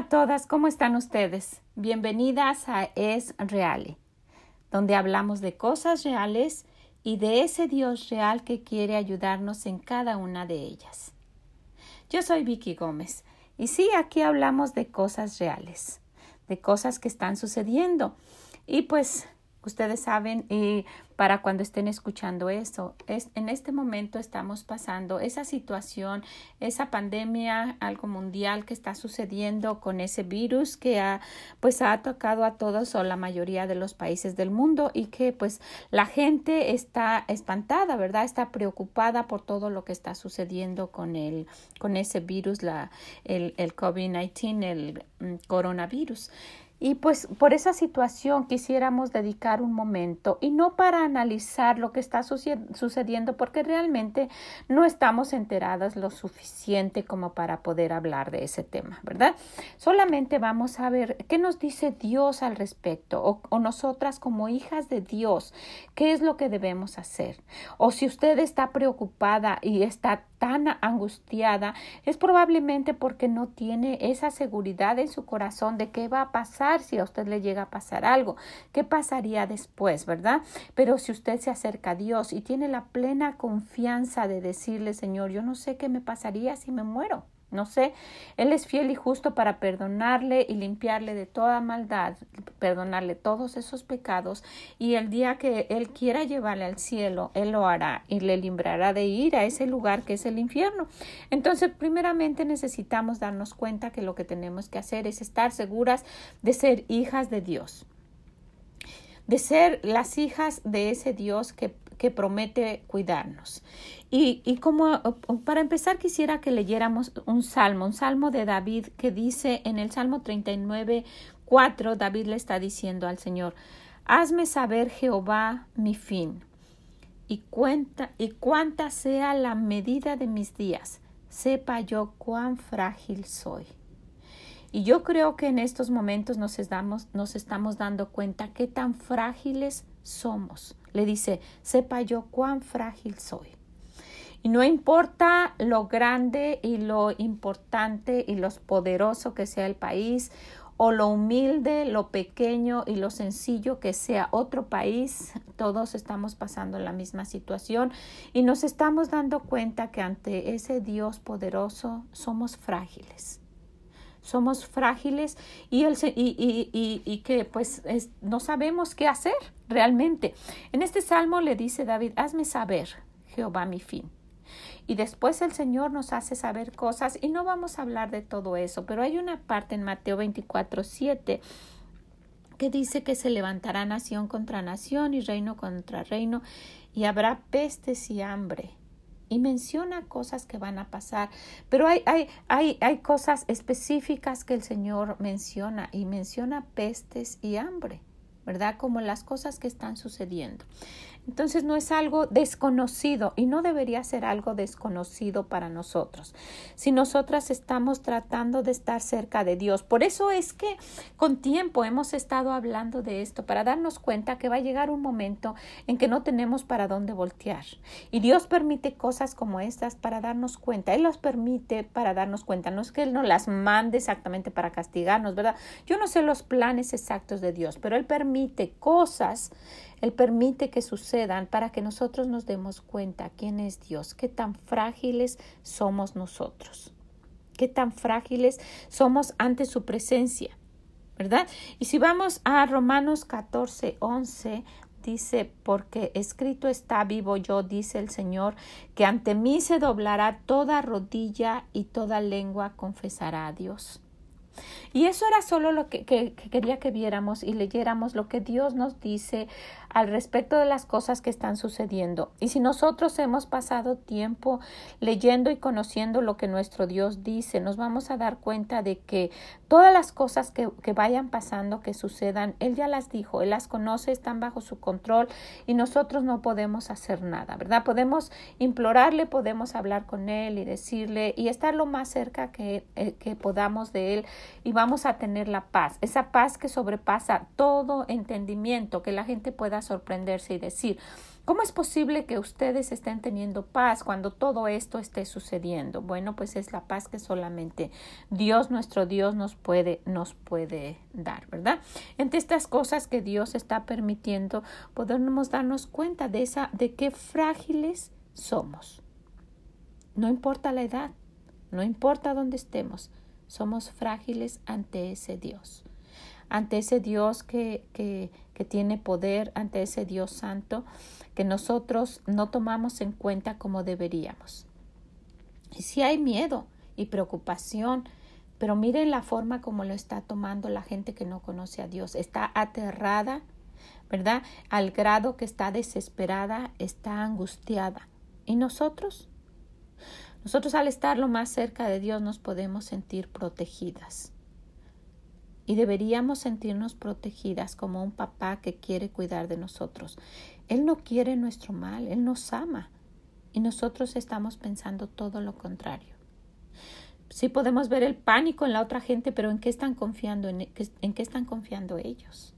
a todas, ¿cómo están ustedes? Bienvenidas a Es Reale, donde hablamos de cosas reales y de ese Dios real que quiere ayudarnos en cada una de ellas. Yo soy Vicky Gómez y sí, aquí hablamos de cosas reales, de cosas que están sucediendo. Y pues ustedes saben, y para cuando estén escuchando eso. Es, en este momento estamos pasando esa situación, esa pandemia, algo mundial que está sucediendo con ese virus que ha, pues ha tocado a todos o la mayoría de los países del mundo y que pues la gente está espantada, ¿verdad? Está preocupada por todo lo que está sucediendo con el, con ese virus, la, el, el COVID-19, el mm, coronavirus. Y pues por esa situación quisiéramos dedicar un momento y no para analizar lo que está sucediendo porque realmente no estamos enteradas lo suficiente como para poder hablar de ese tema, ¿verdad? Solamente vamos a ver qué nos dice Dios al respecto o, o nosotras como hijas de Dios, qué es lo que debemos hacer. O si usted está preocupada y está tan angustiada, es probablemente porque no tiene esa seguridad en su corazón de qué va a pasar si a usted le llega a pasar algo, qué pasaría después, ¿verdad? Pero si usted se acerca a Dios y tiene la plena confianza de decirle, Señor, yo no sé qué me pasaría si me muero. No sé, Él es fiel y justo para perdonarle y limpiarle de toda maldad, perdonarle todos esos pecados y el día que Él quiera llevarle al cielo, Él lo hará y le librará de ir a ese lugar que es el infierno. Entonces, primeramente necesitamos darnos cuenta que lo que tenemos que hacer es estar seguras de ser hijas de Dios de ser las hijas de ese Dios que, que promete cuidarnos. Y, y, como para empezar quisiera que leyéramos un salmo, un salmo de David que dice en el Salmo 39, 4, David le está diciendo al Señor, hazme saber Jehová mi fin y cuenta y cuánta sea la medida de mis días, sepa yo cuán frágil soy. Y yo creo que en estos momentos nos estamos, nos estamos dando cuenta qué tan frágiles somos. Le dice, sepa yo cuán frágil soy. Y no importa lo grande y lo importante y lo poderoso que sea el país o lo humilde, lo pequeño y lo sencillo que sea otro país, todos estamos pasando la misma situación y nos estamos dando cuenta que ante ese Dios poderoso somos frágiles somos frágiles y, el, y, y, y que pues no sabemos qué hacer realmente. En este salmo le dice David, hazme saber, Jehová, mi fin. Y después el Señor nos hace saber cosas y no vamos a hablar de todo eso, pero hay una parte en Mateo 24, 7 que dice que se levantará nación contra nación y reino contra reino y habrá pestes y hambre y menciona cosas que van a pasar, pero hay, hay, hay, hay cosas específicas que el Señor menciona y menciona pestes y hambre, ¿verdad? Como las cosas que están sucediendo. Entonces no es algo desconocido y no debería ser algo desconocido para nosotros. Si nosotras estamos tratando de estar cerca de Dios, por eso es que con tiempo hemos estado hablando de esto para darnos cuenta que va a llegar un momento en que no tenemos para dónde voltear. Y Dios permite cosas como estas para darnos cuenta. Él las permite para darnos cuenta. No es que Él no las mande exactamente para castigarnos, ¿verdad? Yo no sé los planes exactos de Dios, pero Él permite cosas él permite que sucedan para que nosotros nos demos cuenta quién es Dios, qué tan frágiles somos nosotros, qué tan frágiles somos ante su presencia, ¿verdad? Y si vamos a Romanos 14, 11, dice, porque escrito está vivo yo, dice el Señor, que ante mí se doblará toda rodilla y toda lengua confesará a Dios. Y eso era solo lo que, quería que viéramos y leyéramos lo que Dios nos dice al respecto de las cosas que están sucediendo. Y si nosotros hemos pasado tiempo leyendo y conociendo lo que nuestro Dios dice, nos vamos a dar cuenta de que todas las cosas que, que vayan pasando, que sucedan, Él ya las dijo, Él las conoce, están bajo su control y nosotros no podemos hacer nada, ¿verdad? Podemos implorarle, podemos hablar con Él y decirle y estar lo más cerca que, eh, que podamos de Él y vamos a tener la paz, esa paz que sobrepasa todo entendimiento, que la gente pueda sorprenderse y decir, ¿Cómo es posible que ustedes estén teniendo paz cuando todo esto esté sucediendo? Bueno, pues es la paz que solamente Dios, nuestro Dios, nos, puede, nos puede dar, ¿verdad? Entre estas cosas que Dios está permitiendo, podemos darnos cuenta de esa, de qué frágiles somos. No importa la edad, no importa dónde estemos, somos frágiles ante ese Dios, ante ese Dios que, que, tiene poder, ante ese Dios santo que nosotros no tomamos en cuenta como deberíamos. Y si hay miedo y preocupación, pero miren la forma como lo está tomando la gente que no conoce a Dios. Está aterrada, ¿verdad? Al grado que está desesperada, está angustiada. ¿Y nosotros? Nosotros al estar lo más cerca de Dios nos podemos sentir protegidas. Y deberíamos sentirnos protegidas como un papá que quiere cuidar de nosotros. Él no quiere nuestro mal, Él nos ama. Y nosotros estamos pensando todo lo contrario. Sí podemos ver el pánico en la otra gente, pero ¿en qué están confiando? ¿En, en qué están confiando ellos?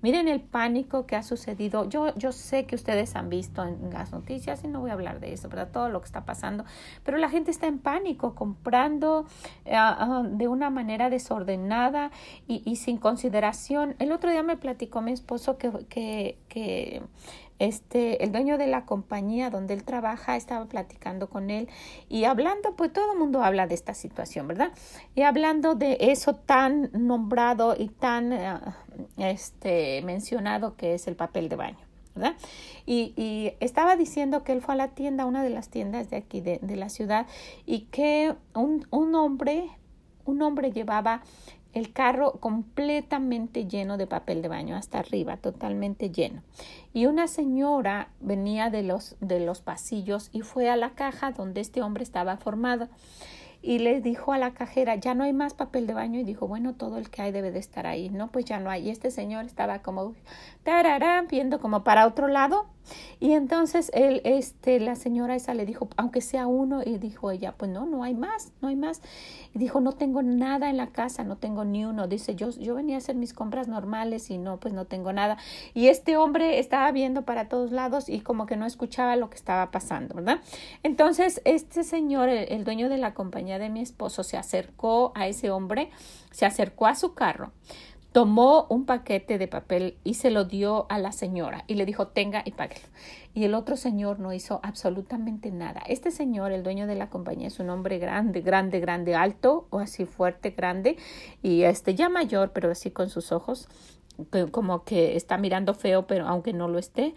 Miren el pánico que ha sucedido. Yo, yo sé que ustedes han visto en las noticias y no voy a hablar de eso, ¿verdad? Todo lo que está pasando. Pero la gente está en pánico, comprando eh, ah, de una manera desordenada y, y, sin consideración. El otro día me platicó mi esposo que, que, que este, el dueño de la compañía donde él trabaja estaba platicando con él y hablando, pues todo el mundo habla de esta situación, ¿verdad? Y hablando de eso tan nombrado y tan eh, este, mencionado que es el papel de baño. ¿verdad? Y, y, estaba diciendo que él fue a la tienda, una de las tiendas de aquí de, de la ciudad, y que un, un hombre, un hombre llevaba el carro completamente lleno de papel de baño hasta arriba, totalmente lleno. Y una señora venía de los, de los pasillos y fue a la caja donde este hombre estaba formado y le dijo a la cajera, ya no hay más papel de baño y dijo, bueno, todo el que hay debe de estar ahí, no, pues ya no hay. Y este señor estaba como, tararán, viendo como para otro lado y entonces él, este, la señora esa le dijo, aunque sea uno, y dijo ella, pues no, no hay más, no hay más. Y dijo, no tengo nada en la casa, no tengo ni uno. Dice, yo, yo venía a hacer mis compras normales y no, pues no tengo nada. Y este hombre estaba viendo para todos lados y como que no escuchaba lo que estaba pasando, ¿verdad? Entonces, este señor, el, el dueño de la compañía de mi esposo, se acercó a ese hombre, se acercó a su carro tomó un paquete de papel y se lo dio a la señora y le dijo tenga y páguelo. Y el otro señor no hizo absolutamente nada. Este señor, el dueño de la compañía, es un hombre grande, grande, grande, alto o así fuerte, grande y este ya mayor, pero así con sus ojos como que está mirando feo, pero aunque no lo esté,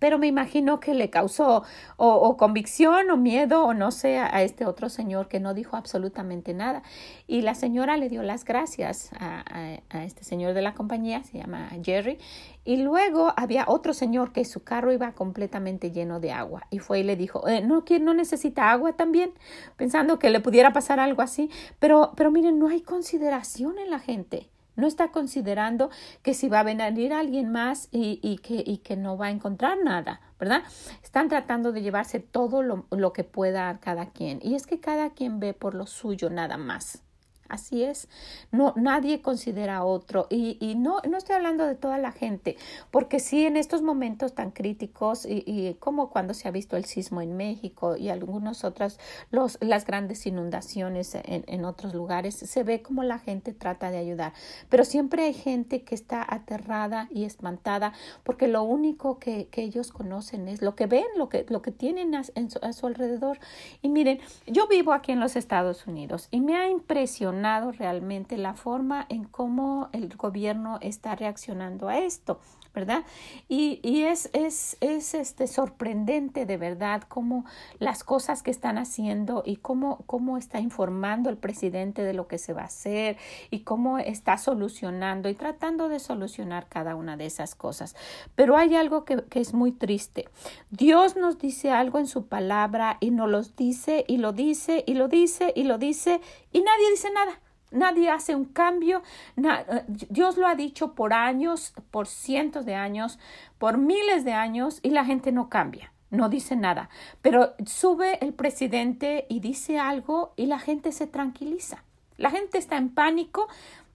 pero me imagino que le causó o, convicción o miedo o no sé a, este otro señor que no dijo absolutamente nada. Y la señora le dio las gracias a, a, este señor de la compañía, se llama Jerry, y luego había otro señor que su carro iba completamente lleno de agua y fue y le dijo, eh, ¿no, que no necesita agua también? Pensando que le pudiera pasar algo así. Pero, pero miren, no hay consideración en la gente. No está considerando que si va a venir alguien más y, y, que, y que no va a encontrar nada, ¿verdad? Están tratando de llevarse todo lo, lo que pueda cada quien. Y es que cada quien ve por lo suyo nada más. Así es, no, nadie considera a otro. Y, y, no, no estoy hablando de toda la gente, porque sí en estos momentos tan críticos y, y como cuando se ha visto el sismo en México y algunos otras, los, las grandes inundaciones en, en otros lugares, se ve como la gente trata de ayudar, pero siempre hay gente que está aterrada y espantada porque lo único que, que ellos conocen es lo que ven, lo que, lo que tienen a, su, a su alrededor. Y miren, yo vivo aquí en los Estados Unidos y me ha impresionado realmente la forma en cómo el gobierno está reaccionando a esto. ¿Verdad? Y, y es, es, es, este, sorprendente de verdad cómo las cosas que están haciendo y cómo, cómo está informando el presidente de lo que se va a hacer y cómo está solucionando y tratando de solucionar cada una de esas cosas. Pero hay algo que, que es muy triste. Dios nos dice algo en su palabra y nos lo dice y lo dice y lo dice y lo dice y nadie dice nada. Nadie hace un cambio. Eh, Dios lo ha dicho por años, por cientos de años, por miles de años y la gente no cambia. No dice nada. Pero sube el presidente y dice algo y la gente se tranquiliza. La gente está en pánico.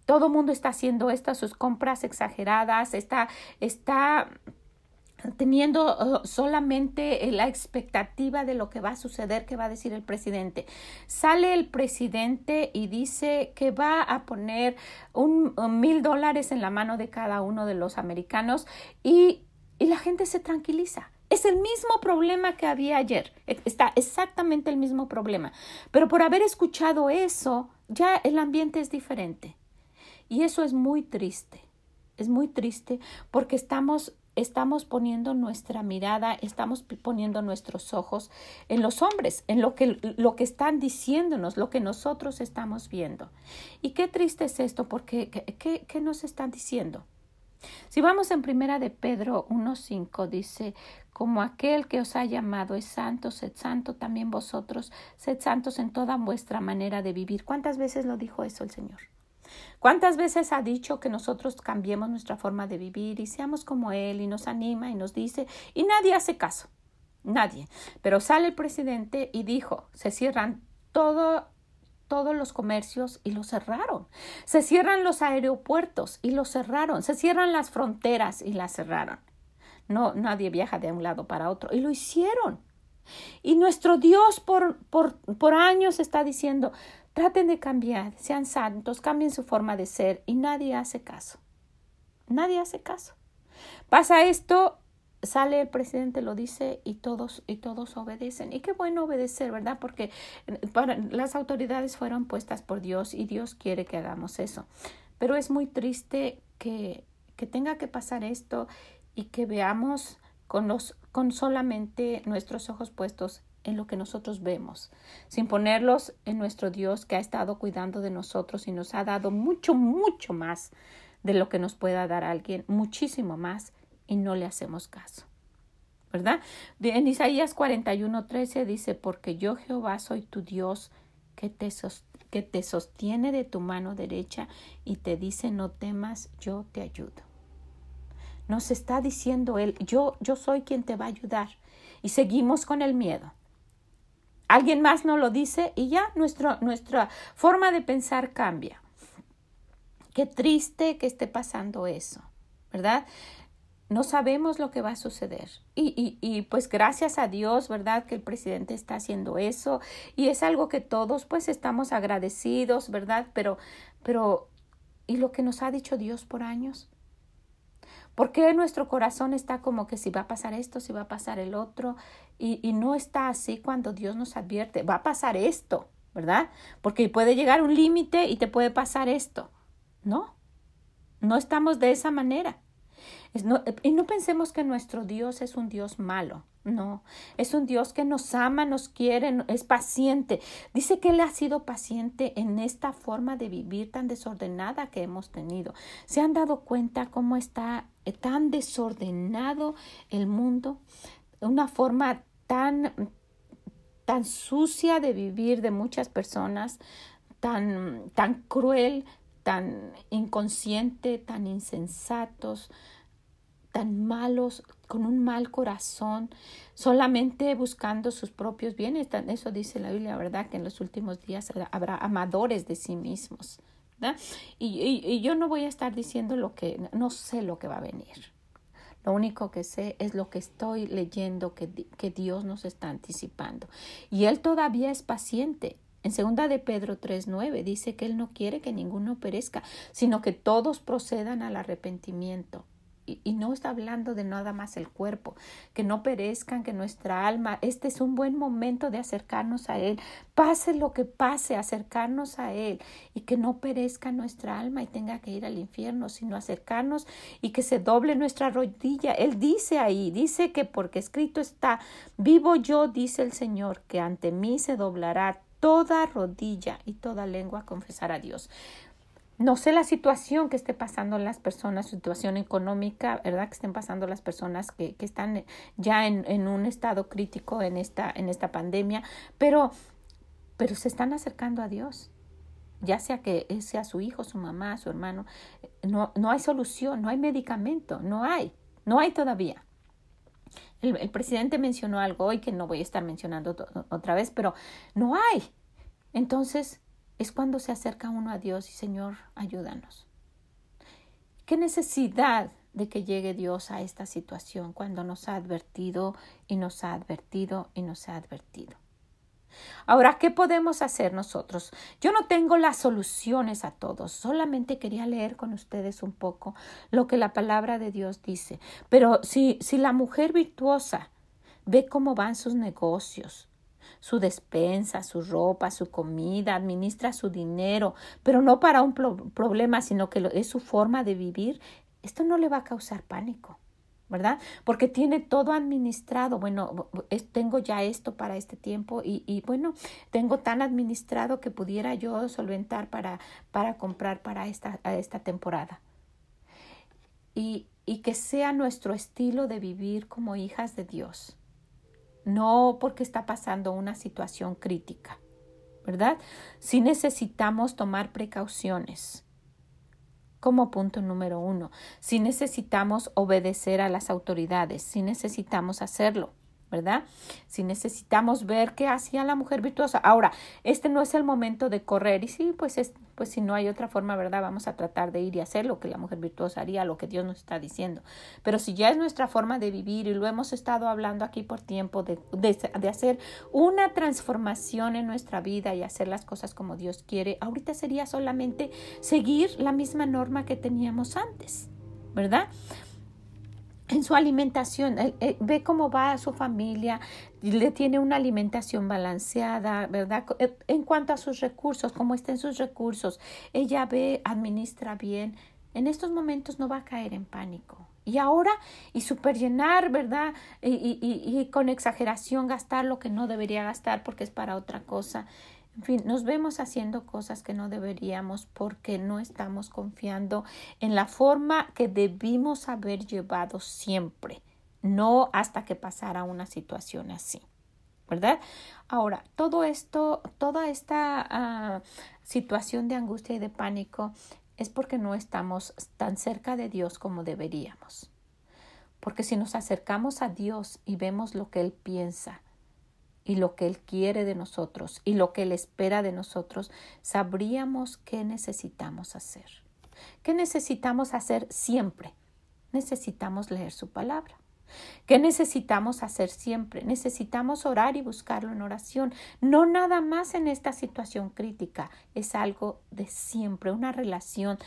Todo el mundo está haciendo estas sus compras exageradas. Está, está teniendo uh, solamente la expectativa de lo que va a suceder, que va a decir el presidente. Sale el presidente y dice que va a poner un, mil dólares en la mano de cada uno de los americanos y, y la gente se tranquiliza. Es el mismo problema que había ayer. E, está exactamente el mismo problema. Pero por haber escuchado eso, ya el ambiente es diferente. Y eso es muy triste. Es muy triste porque estamos estamos poniendo nuestra mirada, estamos poniendo nuestros ojos en los hombres, en lo que, lo que están diciéndonos, lo que nosotros estamos viendo. Y qué triste es esto, porque ¿qué, qué nos están diciendo? Si vamos en primera de Pedro 1.5 dice, como aquel que os ha llamado es santo, sed santo también vosotros, sed santos en toda vuestra manera de vivir. ¿Cuántas veces lo dijo eso el Señor? ¿Cuántas veces ha dicho que nosotros cambiemos nuestra forma de vivir y seamos como Él y nos anima y nos dice y nadie hace caso? Nadie. Pero sale el presidente y dijo, se cierran todo todos los comercios y los cerraron. Se cierran los aeropuertos y los cerraron. Se cierran las fronteras y las cerraron. No, nadie viaja de un lado para otro. Y lo hicieron. Y nuestro Dios por, por, por años está diciendo, traten de cambiar, sean santos, cambien su forma de ser. Y nadie hace caso. Nadie hace caso. Pasa esto sale el presidente, lo dice y todos, y todos obedecen. Y qué bueno obedecer, ¿verdad? Porque eh, las autoridades fueron puestas por Dios y Dios quiere que hagamos eso. Pero es muy triste que, que tenga que pasar esto y que veamos con, los, con solamente nuestros ojos puestos en lo que nosotros vemos, sin ponerlos en nuestro Dios que ha estado cuidando de nosotros y nos ha dado mucho, mucho más de lo que nos pueda dar alguien, muchísimo más y no le hacemos caso. ¿Verdad? En Isaías 41, 13 dice, porque yo Jehová soy tu Dios que te, que te sostiene de tu mano derecha y te dice, no temas, yo te ayudo. Nos está diciendo Él, yo, yo soy quien te va a ayudar. Y seguimos con el miedo. Alguien más nos lo dice y ya nuestro, nuestra forma de pensar cambia. Qué triste que esté pasando eso, ¿verdad? no sabemos lo que va a suceder. Y, y, y, pues gracias a Dios, ¿verdad? Que el presidente está haciendo eso. Y es algo que todos pues estamos agradecidos, ¿verdad? Pero, pero, ¿y lo que nos ha dicho Dios por años? ¿Por qué nuestro corazón está como que si va a pasar esto, si va a pasar el otro? Y, y no está así cuando Dios nos advierte, va a pasar esto, ¿verdad? Porque puede llegar un límite y te puede pasar esto. No, no estamos de esa manera y no pensemos que nuestro Dios es un Dios malo. No, es un Dios que nos ama, nos quiere, es paciente. Dice que Él ha sido paciente en esta forma de vivir tan desordenada que hemos tenido. ¿Se han dado cuenta cómo está eh, tan desordenado el mundo? Una forma tan, tan sucia de vivir de muchas personas, tan, tan cruel, tan inconsciente, tan insensatos, tan malos, con un mal corazón, solamente buscando sus propios bienes. Eso dice la Biblia, ¿verdad? Que en los últimos días habrá amadores de sí mismos. Y, y, yo no voy a estar diciendo lo que, no sé lo que va a venir. Lo único que sé es lo que estoy leyendo que, que Dios nos está anticipando. Y Él todavía es paciente. En segunda de Pedro 3.9 dice que Él no quiere que ninguno perezca, sino que todos procedan al arrepentimiento y, no está hablando de nada más el cuerpo, que no perezcan, que nuestra alma, este es un buen momento de acercarnos a Él, pase lo que pase, acercarnos a Él y que no perezca nuestra alma y tenga que ir al infierno, sino acercarnos y que se doble nuestra rodilla. Él dice ahí, dice que porque escrito está, vivo yo, dice el Señor, que ante mí se doblará toda rodilla y toda lengua confesará a Dios. No sé la situación que esté pasando las personas, situación económica, ¿verdad? Que estén pasando las personas que, que están ya en, en, un estado crítico en esta, en esta pandemia, pero, pero se están acercando a Dios. Ya sea que sea su hijo, su mamá, su hermano, no, no hay solución, no hay medicamento, no hay, no hay todavía. El, el presidente mencionó algo hoy que no voy a estar mencionando otra vez, pero no hay. Entonces, es cuando se acerca uno a Dios y Señor, ayúdanos. ¿Qué necesidad de que llegue Dios a esta situación cuando nos ha advertido y nos ha advertido y nos ha advertido. Ahora, ¿qué podemos hacer nosotros? Yo no tengo las soluciones a todos, solamente quería leer con ustedes un poco lo que la palabra de Dios dice. Pero si, si la mujer virtuosa ve cómo van sus negocios, su despensa, su ropa, su comida, administra su dinero, pero no para un problema, sino que es su forma de vivir, esto no le va a causar pánico. ¿verdad? Porque tiene todo administrado. Bueno, tengo ya esto para este tiempo y, y, bueno, tengo tan administrado que pudiera yo solventar para, para comprar para esta, esta temporada. Y, y que sea nuestro estilo de vivir como hijas de Dios. No porque está pasando una situación crítica, ¿verdad? Si necesitamos tomar precauciones como punto número uno. Si necesitamos obedecer a las autoridades, si necesitamos hacerlo. ¿Verdad? Si necesitamos ver qué hacía la mujer virtuosa. Ahora, este no es el momento de correr y sí, pues es, pues si no hay otra forma, ¿verdad? Vamos a tratar de ir y hacer lo que la mujer virtuosa haría, lo que Dios nos está diciendo. Pero si ya es nuestra forma de vivir y lo hemos estado hablando aquí por tiempo de, de, de hacer una transformación en nuestra vida y hacer las cosas como Dios quiere, ahorita sería solamente seguir la misma norma que teníamos antes, ¿verdad? En su alimentación, ve cómo va su familia, le tiene una alimentación balanceada, ¿verdad? Eh, en cuanto a sus recursos, cómo estén sus recursos, ella ve, administra bien. En estos momentos no va a caer en pánico. Y ahora, y superllenar, ¿verdad? Y, y, y con exageración gastar lo que no debería gastar porque es para otra cosa. En fin, nos vemos haciendo cosas que no deberíamos porque no estamos confiando en la forma que debimos haber llevado siempre, no hasta que pasara una situación así. ¿Verdad? Ahora, todo esto, toda esta ah, situación de angustia y de pánico es porque no estamos tan cerca de Dios como deberíamos. Porque si nos acercamos a Dios y vemos lo que Él piensa, y lo que Él quiere de nosotros y lo que Él espera de nosotros, sabríamos qué necesitamos hacer. ¿Qué necesitamos hacer siempre? Necesitamos leer su palabra. ¿Qué necesitamos hacer siempre? Necesitamos orar y buscarlo en oración. No nada más en esta situación crítica, es algo de siempre, una relación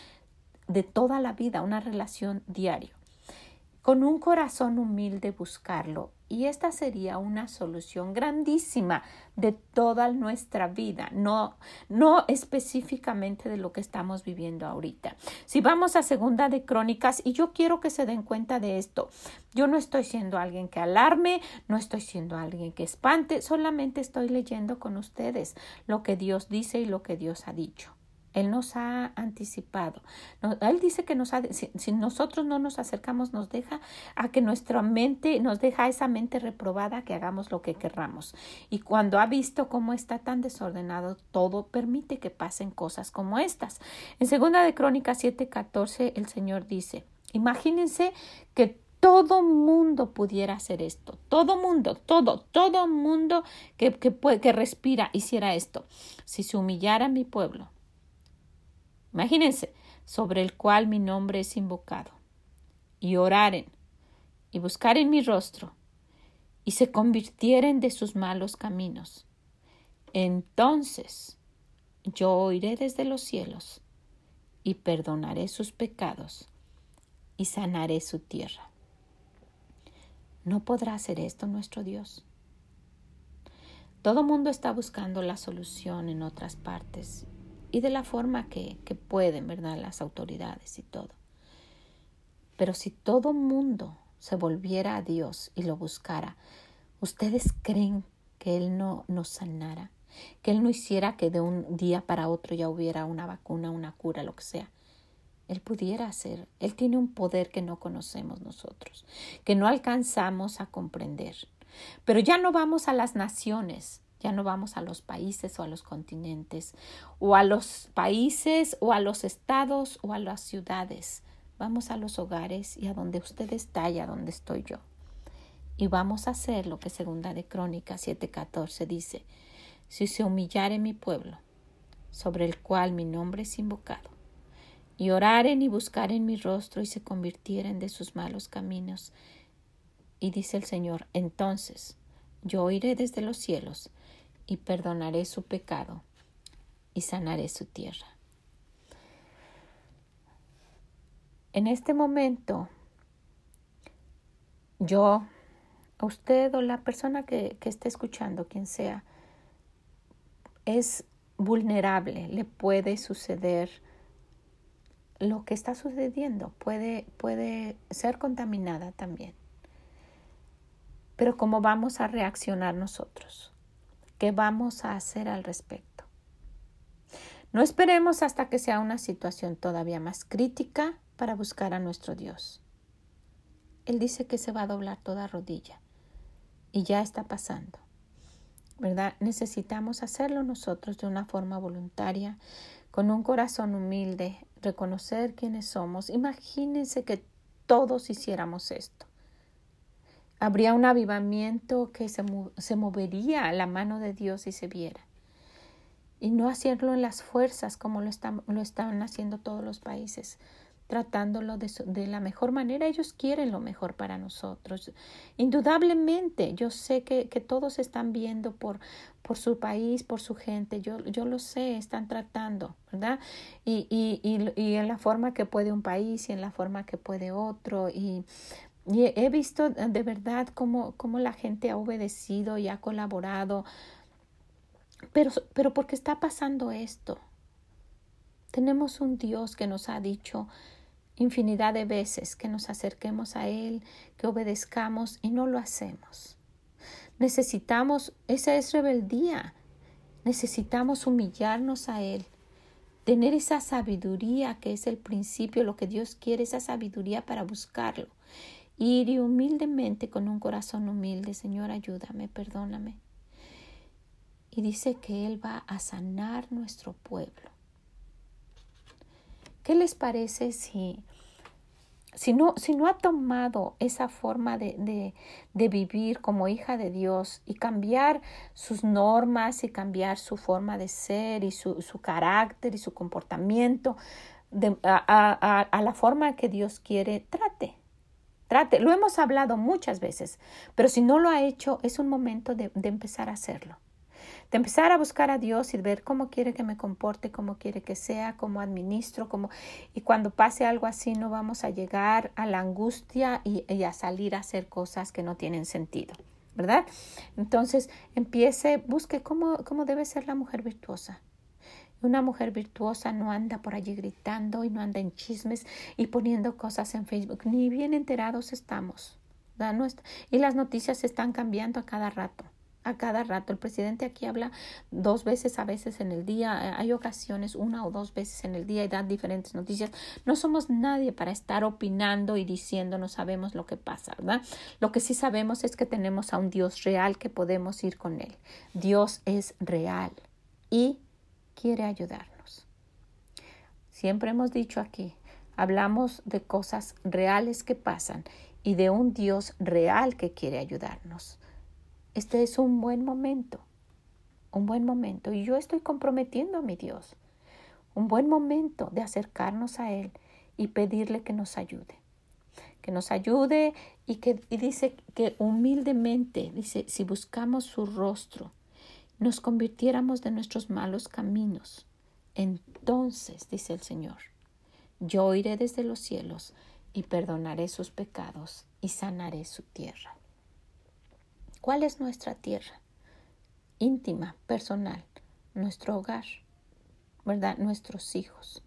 de toda la vida, una relación diaria con un corazón humilde buscarlo. Y esta sería una solución grandísima de toda nuestra vida, no, no específicamente de lo que estamos viviendo ahorita. Si vamos a segunda de crónicas, y yo quiero que se den cuenta de esto, yo no estoy siendo alguien que alarme, no estoy siendo alguien que espante, solamente estoy leyendo con ustedes lo que Dios dice y lo que Dios ha dicho. Él nos ha anticipado. él dice que si, nosotros no nos acercamos, nos deja a que nuestra mente, nos deja esa mente reprobada que hagamos lo que querramos. Y cuando ha visto cómo está tan desordenado todo, permite que pasen cosas como estas. En segunda de Crónicas 7:14 el Señor dice, imagínense que todo mundo pudiera hacer esto, todo mundo, todo, todo mundo que, que, que respira hiciera esto. Si se humillara mi pueblo, Imagínense, sobre el cual mi nombre es invocado, y oraren, y buscaren mi rostro, y se convirtieren de sus malos caminos. Entonces yo oiré desde los cielos, y perdonaré sus pecados, y sanaré su tierra. ¿No podrá hacer esto nuestro Dios? Todo mundo está buscando la solución en otras partes y de la forma que, que pueden, ¿verdad? Las autoridades y todo. Pero si todo mundo se volviera a Dios y lo buscara, ¿ustedes creen que Él no nos sanara? Que Él no hiciera que de un día para otro ya hubiera una vacuna, una cura, lo que sea. Él pudiera hacer. Él tiene un poder que no conocemos nosotros, que no alcanzamos a comprender. Pero ya no vamos a las naciones, ya no vamos a los países o a los continentes, o a los países o a los estados o a las ciudades. Vamos a los hogares y a donde usted está y a donde estoy yo. Y vamos a hacer lo que segunda de Crónicas 7:14 dice, si se humillare mi pueblo, sobre el cual mi nombre es invocado, y oraren y buscaren mi rostro y se convirtieren de sus malos caminos. Y dice el Señor, entonces yo oiré desde los cielos y perdonaré su pecado y sanaré su tierra. En este momento, yo, usted o la persona que, que esté escuchando, quien sea, es vulnerable, le puede suceder lo que está sucediendo, puede, puede ser contaminada también. Pero ¿cómo vamos a reaccionar nosotros? ¿Qué vamos a hacer al respecto? No esperemos hasta que sea una situación todavía más crítica para buscar a nuestro Dios. Él dice que se va a doblar toda rodilla y ya está pasando. ¿Verdad? Necesitamos hacerlo nosotros de una forma voluntaria, con un corazón humilde, reconocer quiénes somos. Imagínense que todos hiciéramos esto. Habría un avivamiento que se, se movería a la mano de Dios y se viera. Y no hacerlo en las fuerzas como lo están, lo están haciendo todos los países, tratándolo de, de, la mejor manera. Ellos quieren lo mejor para nosotros. Indudablemente, yo sé que, que todos están viendo por, por su país, por su gente. Yo, yo lo sé, están tratando, ¿verdad? Y, y, y, y, en la forma que puede un país y en la forma que puede otro. Y y he visto de verdad cómo, cómo la gente ha obedecido y ha colaborado. Pero, pero porque está pasando esto. Tenemos un Dios que nos ha dicho infinidad de veces que nos acerquemos a Él, que obedezcamos y no lo hacemos. Necesitamos, esa es rebeldía. Necesitamos humillarnos a Él, tener esa sabiduría que es el principio, lo que Dios quiere, esa sabiduría para buscarlo ir y humildemente con un corazón humilde, Señor, ayúdame, perdóname. Y dice que Él va a sanar nuestro pueblo. ¿Qué les parece si, si, no, si no ha tomado esa forma de, de, vivir como hija de Dios y cambiar sus normas y cambiar su forma de ser y su, su carácter y su comportamiento a la forma que Dios quiere, trate, Trate, lo hemos hablado muchas veces, pero si no lo ha hecho, es un momento de, empezar a hacerlo. De empezar a buscar a Dios y ver cómo quiere que me comporte, cómo quiere que sea, cómo administro, cómo... Y cuando pase algo así, no vamos a llegar a la angustia y, y a salir a hacer cosas que no tienen sentido. ¿Verdad? Entonces, empiece, busque cómo, cómo debe ser la mujer virtuosa. Una mujer virtuosa no anda por allí gritando y no anda en chismes y poniendo cosas en Facebook. Ni bien enterados estamos. Y las noticias están cambiando a cada rato. A cada rato. El presidente aquí habla dos veces a veces en el día. Hay ocasiones una o dos veces en el día y dan diferentes noticias. No somos nadie para estar opinando y diciendo no sabemos lo que pasa, ¿verdad? Lo que sí sabemos es que tenemos a un Dios real que podemos ir con él. Dios es real y quiere ayudarnos. Siempre hemos dicho aquí, hablamos de cosas reales que pasan y de un Dios real que quiere ayudarnos. Este es un buen momento, un buen momento, y yo estoy comprometiendo a mi Dios, un buen momento de acercarnos a Él y pedirle que nos ayude, que nos ayude y que y dice que humildemente, dice, si buscamos su rostro, nos convirtiéramos de nuestros malos caminos, entonces, dice el Señor, yo iré desde los cielos y perdonaré sus pecados y sanaré su tierra. ¿Cuál es nuestra tierra? Íntima, personal, nuestro hogar, ¿verdad? Nuestros hijos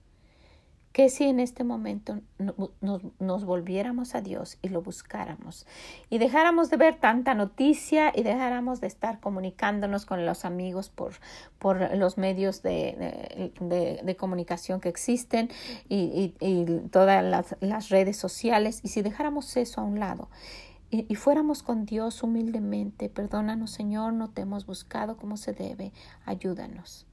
que si en este momento nos, nos, volviéramos a Dios y lo buscáramos y dejáramos de ver tanta noticia y dejáramos de estar comunicándonos con los amigos por, por los medios de, de, de comunicación que existen y, y, y todas las, las, redes sociales y si dejáramos eso a un lado y, y fuéramos con Dios humildemente, perdónanos Señor, no te hemos buscado como se debe, ayúdanos.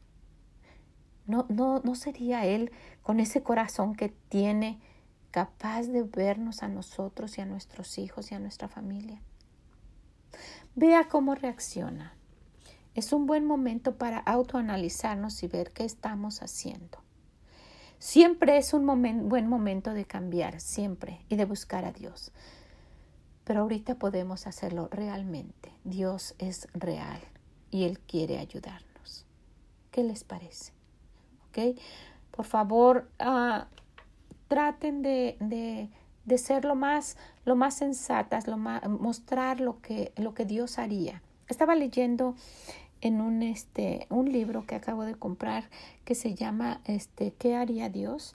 No, no, no sería Él con ese corazón que tiene capaz de vernos a nosotros y a nuestros hijos y a nuestra familia. Vea cómo reacciona. Es un buen momento para autoanalizarnos y ver qué estamos haciendo. Siempre es un buen momento de cambiar, siempre, y de buscar a Dios. Pero ahorita podemos hacerlo realmente. Dios es real y Él quiere ayudarnos. ¿Qué les parece? Por favor, uh, traten de, de, ser lo más, lo más sensatas, lo más, mostrar lo que, lo que Dios haría. Estaba leyendo en un, este, un libro que acabo de comprar que se llama este, ¿Qué haría Dios?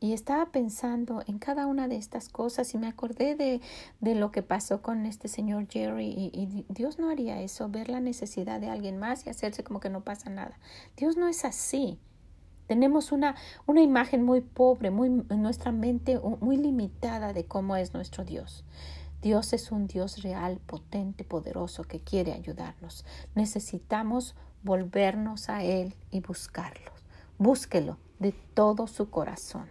Y estaba pensando en cada una de estas cosas y me acordé de, de lo que pasó con este señor Jerry y, Dios no haría eso, ver la necesidad de alguien más y hacerse como que no pasa nada. Dios no es así. Tenemos una, una imagen muy pobre, muy, nuestra mente muy limitada de cómo es nuestro Dios. Dios es un Dios real, potente, poderoso, que quiere ayudarnos. Necesitamos volvernos a Él y buscarlo. Búsquelo de todo su corazón.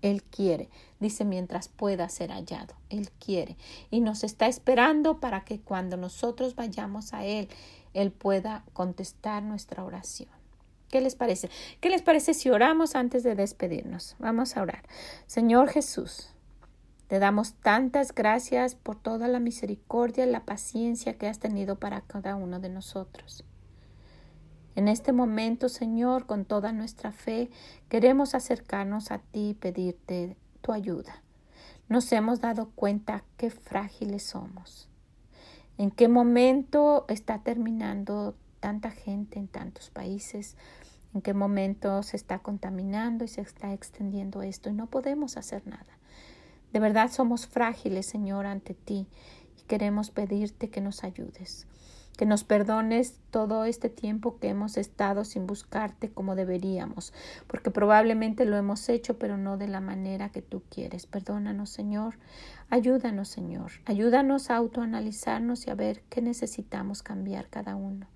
Él quiere, dice, mientras pueda ser hallado. Él quiere. Y nos está esperando para que cuando nosotros vayamos a Él, Él pueda contestar nuestra oración. ¿Qué les parece? ¿Qué les parece si oramos antes de despedirnos? Vamos a orar. Señor Jesús, te damos tantas gracias por toda la misericordia y la paciencia que has tenido para cada uno de nosotros. En este momento, Señor, con toda nuestra fe, queremos acercarnos a ti y pedirte tu ayuda. Nos hemos dado cuenta qué frágiles somos. En qué momento está terminando tanta gente en tantos países, en qué momento se está contaminando y se está extendiendo esto y no podemos hacer nada. De verdad somos frágiles, Señor, ante ti y queremos pedirte que nos ayudes, que nos perdones todo este tiempo que hemos estado sin buscarte como deberíamos, porque probablemente lo hemos hecho, pero no de la manera que tú quieres. Perdónanos, Señor. Ayúdanos, Señor. Ayúdanos a autoanalizarnos y a ver qué necesitamos cambiar cada uno.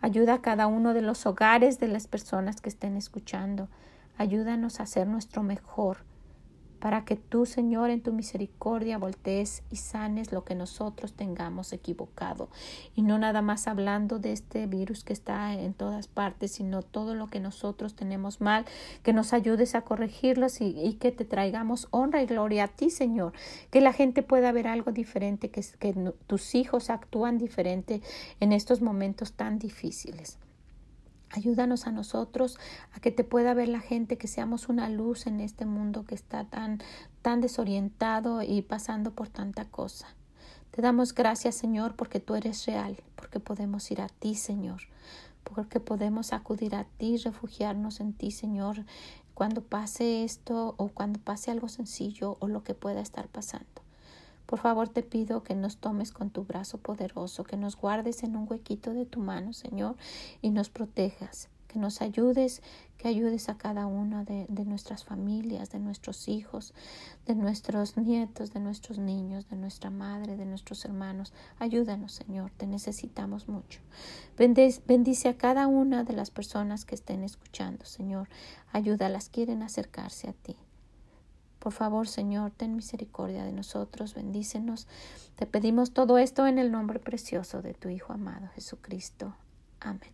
Ayuda a cada uno de los hogares de las personas que estén escuchando. Ayúdanos a hacer nuestro mejor para que tú, Señor, en tu misericordia voltees y sanes lo que nosotros tengamos equivocado. Y no nada más hablando de este virus que está en todas partes, sino todo lo que nosotros tenemos mal, que nos ayudes a corregirlos y, que te traigamos honra y gloria a ti, Señor. Que la gente pueda ver algo diferente, que, que tus hijos actúan diferente en estos momentos tan difíciles. Ayúdanos a nosotros a que te pueda ver la gente, que seamos una luz en este mundo que está tan, tan desorientado y pasando por tanta cosa. Te damos gracias, Señor, porque tú eres real, porque podemos ir a ti, Señor, porque podemos acudir a ti, refugiarnos en ti, Señor, cuando pase esto o cuando pase algo sencillo o lo que pueda estar pasando. Por favor te pido que nos tomes con tu brazo poderoso, que nos guardes en un huequito de tu mano, Señor, y nos protejas, que nos ayudes, que ayudes a cada una de, nuestras familias, de nuestros hijos, de nuestros nietos, de nuestros niños, de nuestra madre, de nuestros hermanos. Ayúdanos, Señor, te necesitamos mucho. Bendice a cada una de las personas que estén escuchando, Señor. Ayúdalas, quieren acercarse a ti. Por favor, Señor, ten misericordia de nosotros, bendícenos. Te pedimos todo esto en el nombre precioso de tu Hijo amado Jesucristo. Amén.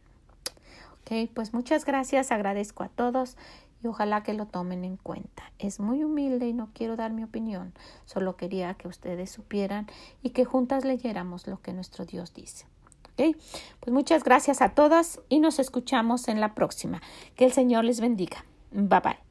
Ok, pues muchas gracias, agradezco a todos y ojalá que lo tomen en cuenta. Es muy humilde y no quiero dar mi opinión, solo quería que ustedes supieran y que juntas leyéramos lo que nuestro Dios dice. Pues muchas gracias a todas y nos escuchamos en la próxima. Que el Señor les bendiga. Bye bye.